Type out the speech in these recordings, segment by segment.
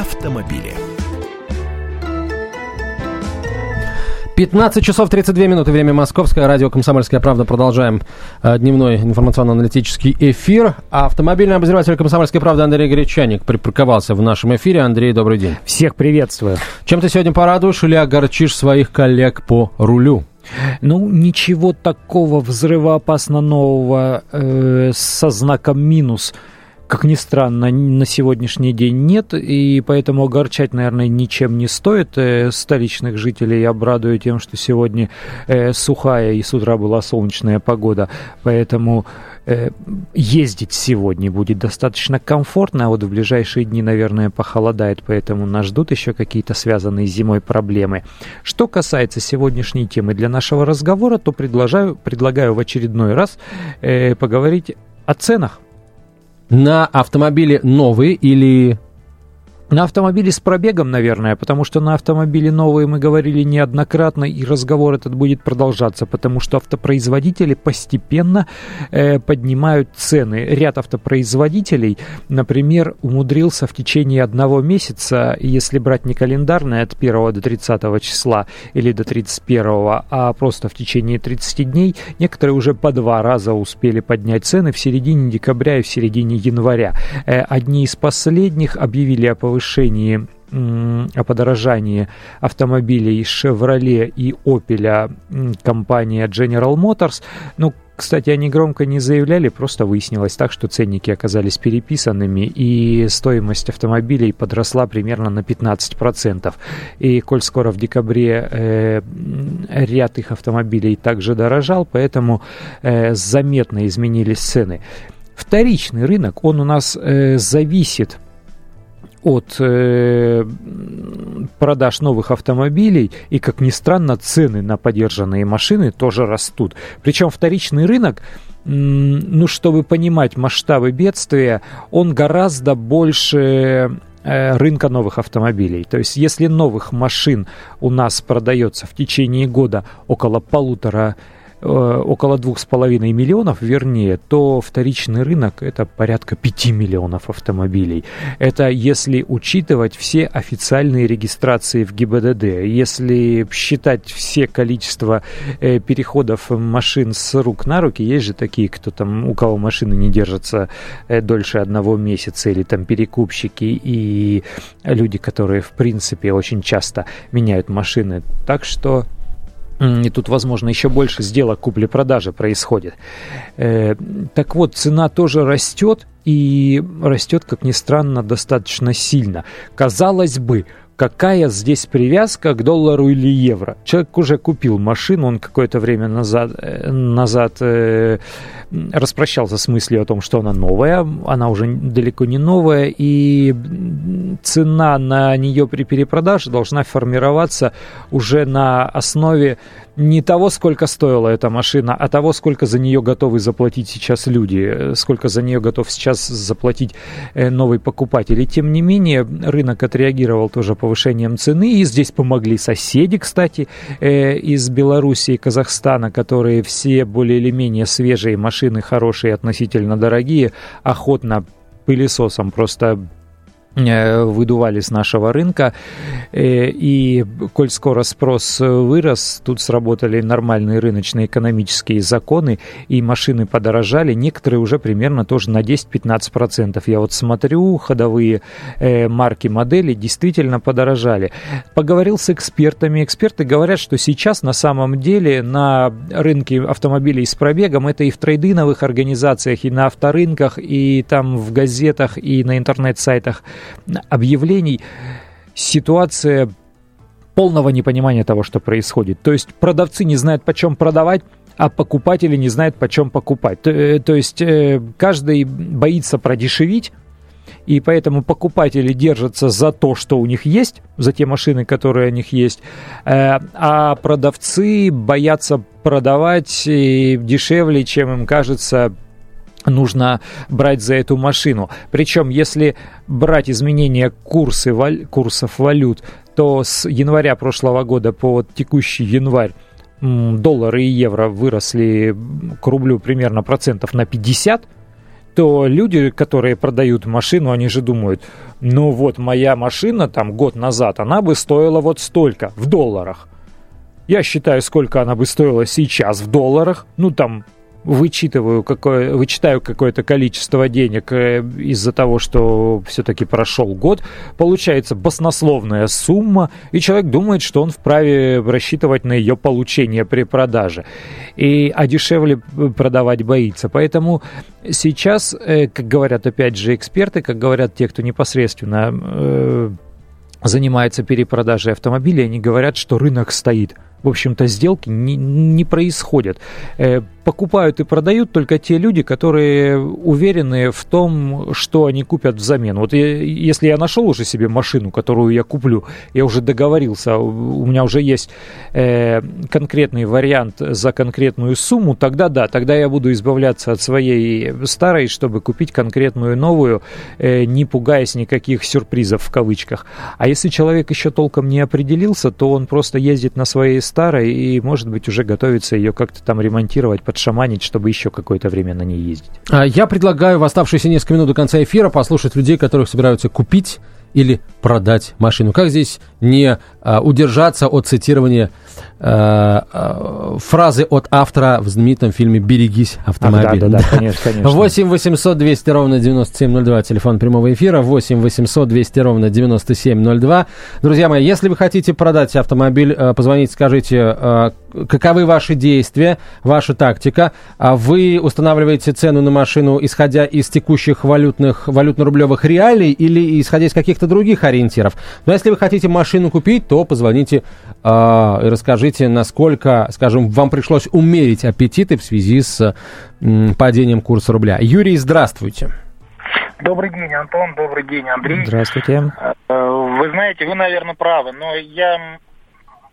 автомобили. 15 часов 32 минуты, время московское, радио «Комсомольская правда». Продолжаем э, дневной информационно-аналитический эфир. Автомобильный обозреватель «Комсомольской правды» Андрей Гречаник припарковался в нашем эфире. Андрей, добрый день. Всех приветствую. Чем ты сегодня порадуешь или огорчишь своих коллег по рулю? Ну, ничего такого взрывоопасно нового э, со знаком минус – как ни странно, на сегодняшний день нет, и поэтому огорчать, наверное, ничем не стоит э, столичных жителей. Я обрадую тем, что сегодня э, сухая и с утра была солнечная погода, поэтому э, ездить сегодня будет достаточно комфортно, а вот в ближайшие дни, наверное, похолодает, поэтому нас ждут еще какие-то связанные с зимой проблемы. Что касается сегодняшней темы для нашего разговора, то предлагаю, предлагаю в очередной раз э, поговорить о ценах на автомобили новые или на автомобиле с пробегом, наверное, потому что на автомобиле новые мы говорили неоднократно, и разговор этот будет продолжаться, потому что автопроизводители постепенно э, поднимают цены. Ряд автопроизводителей, например, умудрился в течение одного месяца, если брать не календарное от 1 до 30 числа или до 31, а просто в течение 30 дней, некоторые уже по два раза успели поднять цены в середине декабря и в середине января. Э, одни из последних объявили о повышении повышении о подорожании автомобилей Chevrolet и Opel компания General Motors. Ну, кстати, они громко не заявляли, просто выяснилось так, что ценники оказались переписанными, и стоимость автомобилей подросла примерно на 15%. И коль скоро в декабре э, ряд их автомобилей также дорожал, поэтому э, заметно изменились цены. Вторичный рынок, он у нас э, зависит от э, продаж новых автомобилей, и, как ни странно, цены на подержанные машины тоже растут. Причем вторичный рынок, ну, чтобы понимать масштабы бедствия, он гораздо больше э, рынка новых автомобилей. То есть, если новых машин у нас продается в течение года около полутора около двух с половиной миллионов, вернее, то вторичный рынок это порядка 5 миллионов автомобилей. Это если учитывать все официальные регистрации в ГИБДД. Если считать все количество э, переходов машин с рук на руки, есть же такие, кто там, у кого машины не держатся э, дольше одного месяца, или там перекупщики и люди, которые в принципе очень часто меняют машины. Так что и тут, возможно, еще больше сделок купли-продажи происходит. Э, так вот, цена тоже растет, и растет, как ни странно, достаточно сильно. Казалось бы, какая здесь привязка к доллару или евро. Человек уже купил машину, он какое-то время назад, э, назад э, распрощался с мыслью о том, что она новая, она уже далеко не новая, и цена на нее при перепродаже должна формироваться уже на основе не того, сколько стоила эта машина, а того, сколько за нее готовы заплатить сейчас люди, сколько за нее готов сейчас заплатить э, новый покупатель. И тем не менее, рынок отреагировал тоже повышением цены, и здесь помогли соседи, кстати, э, из Беларуси и Казахстана, которые все более или менее свежие машины, хорошие, относительно дорогие, охотно пылесосом просто Э, выдували с нашего рынка. Э, и коль скоро спрос вырос, тут сработали нормальные рыночные экономические законы, и машины подорожали. Некоторые уже примерно тоже на 10-15%. Я вот смотрю, ходовые э, марки модели действительно подорожали. Поговорил с экспертами. Эксперты говорят, что сейчас на самом деле на рынке автомобилей с пробегом, это и в трейдиновых организациях, и на авторынках, и там в газетах, и на интернет-сайтах – объявлений ситуация полного непонимания того, что происходит. То есть продавцы не знают, почем продавать, а покупатели не знают, почем покупать. То, э, то есть э, каждый боится продешевить, и поэтому покупатели держатся за то, что у них есть, за те машины, которые у них есть, э, а продавцы боятся продавать дешевле, чем им кажется нужно брать за эту машину. Причем, если брать изменения курсы, валь, курсов валют, то с января прошлого года по вот текущий январь доллары и евро выросли к рублю примерно процентов на 50, то люди, которые продают машину, они же думают, ну вот моя машина там год назад, она бы стоила вот столько в долларах. Я считаю, сколько она бы стоила сейчас в долларах. Ну, там вычитываю какое, вычитаю какое-то количество денег э, из-за того, что все-таки прошел год, получается баснословная сумма, и человек думает, что он вправе рассчитывать на ее получение при продаже. И, а дешевле продавать боится. Поэтому сейчас, э, как говорят опять же эксперты, как говорят те, кто непосредственно э, занимается перепродажей автомобилей, они говорят, что рынок стоит. В общем-то, сделки не, не происходят. Покупают и продают только те люди, которые уверены в том, что они купят взамен. Вот я, если я нашел уже себе машину, которую я куплю, я уже договорился, у меня уже есть э, конкретный вариант за конкретную сумму, тогда да, тогда я буду избавляться от своей старой, чтобы купить конкретную новую, э, не пугаясь никаких сюрпризов в кавычках. А если человек еще толком не определился, то он просто ездит на своей старой и, может быть, уже готовится ее как-то там ремонтировать, подшаманить, чтобы еще какое-то время на ней ездить. А я предлагаю в оставшиеся несколько минут до конца эфира послушать людей, которых собираются купить или продать машину. Как здесь не а, удержаться от цитирования а, а, фразы от автора в знаменитом фильме «Берегись автомобиля». да, да, да, конечно, конечно. 8 800 200 ровно 9702, телефон прямого эфира, 8 800 200 ровно 9702. Друзья мои, если вы хотите продать автомобиль, э, позвоните, скажите, э, каковы ваши действия, ваша тактика. Вы устанавливаете цену на машину, исходя из текущих валютных, валютно-рублевых реалий или исходя из каких-то других ориентиров. Но если вы хотите машину купить, то позвоните э, и расскажите, насколько, скажем, вам пришлось умерить аппетиты в связи с э, падением курса рубля. Юрий, здравствуйте. Добрый день, Антон. Добрый день, Андрей. Здравствуйте. Вы знаете, вы, наверное, правы, но я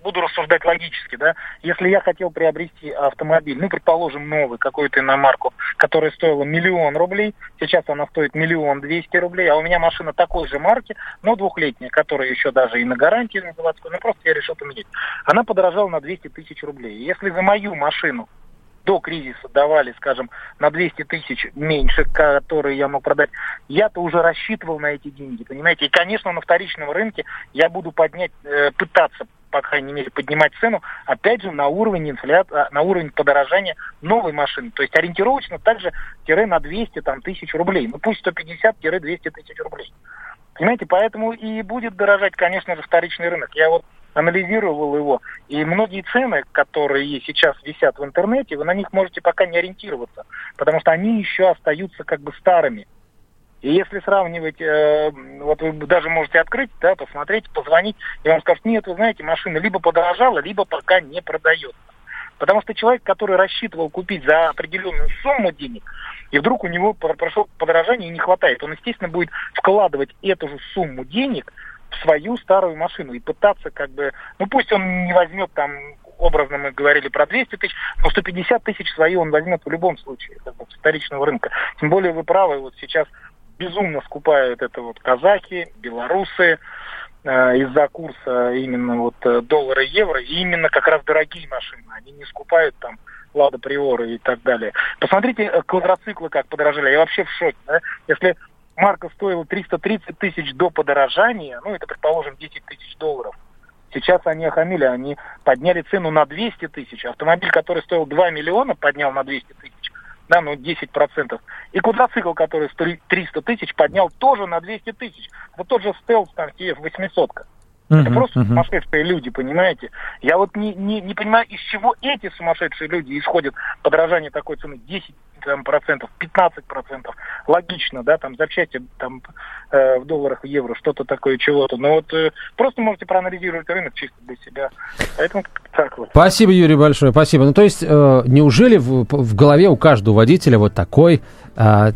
буду рассуждать логически, да, если я хотел приобрести автомобиль, ну, предположим, новый, какую-то иномарку, которая стоила миллион рублей, сейчас она стоит миллион двести рублей, а у меня машина такой же марки, но двухлетняя, которая еще даже и на гарантии на заводской, ну, просто я решил поменять. Она подорожала на 200 тысяч рублей. Если за мою машину до кризиса давали, скажем, на 200 тысяч меньше, которые я мог продать, я-то уже рассчитывал на эти деньги, понимаете? И, конечно, на вторичном рынке я буду поднять, э, пытаться по крайней мере, поднимать цену, опять же, на уровень инфляции, а, на уровень подорожания новой машины. То есть ориентировочно также тире на 200 там, тысяч рублей. Ну пусть 150-200 тысяч рублей. Понимаете, поэтому и будет дорожать, конечно же, вторичный рынок. Я вот анализировал его, и многие цены, которые сейчас висят в интернете, вы на них можете пока не ориентироваться, потому что они еще остаются как бы старыми. И если сравнивать, э, вот вы даже можете открыть, да, посмотреть, позвонить, и вам скажут, нет, вы знаете, машина либо подорожала, либо пока не продается. Потому что человек, который рассчитывал купить за определенную сумму денег, и вдруг у него прошло подорожание и не хватает, он, естественно, будет вкладывать эту же сумму денег в свою старую машину и пытаться как бы, ну пусть он не возьмет там образно мы говорили про 200 тысяч, но 150 тысяч свои он возьмет в любом случае, как бы, с вторичного рынка. Тем более вы правы, вот сейчас безумно скупают это вот казахи, белорусы, э, из-за курса именно вот э, доллара и евро, и именно как раз дорогие машины. Они не скупают там Лада Приоры и так далее. Посмотрите э, квадроциклы как подорожали. Я вообще в шоке. Да? Если марка стоила 330 тысяч до подорожания, ну это, предположим, 10 тысяч долларов, Сейчас они охамили, они подняли цену на 200 тысяч. Автомобиль, который стоил 2 миллиона, поднял на 200 тысяч да, ну 10%. И квадроцикл, который стоит 300 тысяч, поднял тоже на 200 тысяч. Это тот же стелс, там, TF 800 -ка. Uh-huh, Это просто uh-huh. сумасшедшие люди, понимаете? Я вот не, не, не понимаю, из чего эти сумасшедшие люди исходят подорожание такой цены 10 там, процентов, 15 процентов. Логично, да, там запчасти там, э, в долларах, в евро, что-то такое, чего-то. Но вот э, просто можете проанализировать рынок чисто для себя. Поэтому так вот. Спасибо, Юрий, большое, спасибо. Ну, то есть, э, неужели в, в голове у каждого водителя вот такой а,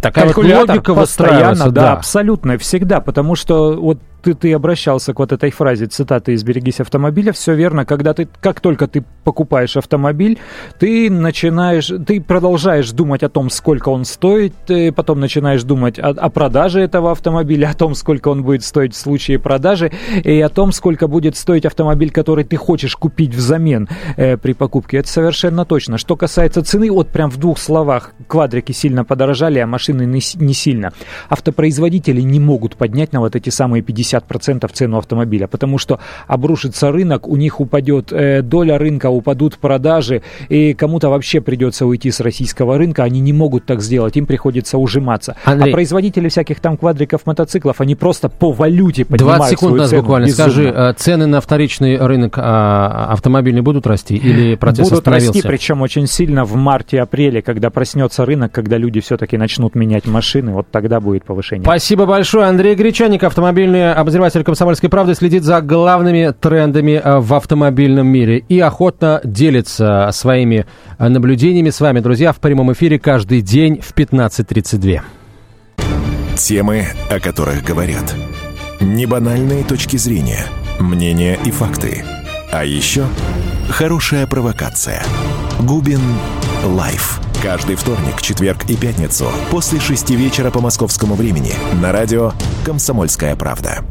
такая вот логика выстраивается, да. да, абсолютно, всегда, потому что вот ты, ты обращался к вот этой фразе, цитаты из «Берегись автомобиля», все верно, когда ты, как только ты покупаешь автомобиль, ты начинаешь, ты продолжаешь думать о том, сколько он стоит, ты потом начинаешь думать о, о продаже этого автомобиля, о том, сколько он будет стоить в случае продажи, и о том, сколько будет стоить автомобиль, который ты хочешь купить взамен э, при покупке. Это совершенно точно. Что касается цены, вот прям в двух словах. Квадрики сильно подорожали, а машины не, не сильно. Автопроизводители не могут поднять на вот эти самые 50% цену автомобиля, потому что обрушится рынок, у них упадет э, доля рынка, упадут продажи, и кому-то вообще придется уйти с российского рынка. Они не могут так сделать, им приходится ужиматься. Андрей. А производители всяких там квадриков, мотоциклов, они просто по валюте поднимают 20 секунд свою нас цену буквально. безумно. Скажи, э, цены на вторичный рынок а, автомобильный будут расти или процесс Будут остановился? расти, причем очень сильно в марте-апреле, когда проснется рынок, когда люди все-таки начнут менять машины, вот тогда будет повышение. Спасибо большое. Андрей Гречаник, автомобильный обозреватель «Комсомольской правды», следит за главными трендами э, в автомобильном мире и охотно делится своими э, наблюдениями с вами, друзья, в прямом эфире каждый день в 15.32. Темы, о которых говорят. Небанальные точки зрения, мнения и факты. А еще хорошая провокация. Губин Live. Каждый вторник, четверг и пятницу после шести вечера по московскому времени на радио «Комсомольская правда».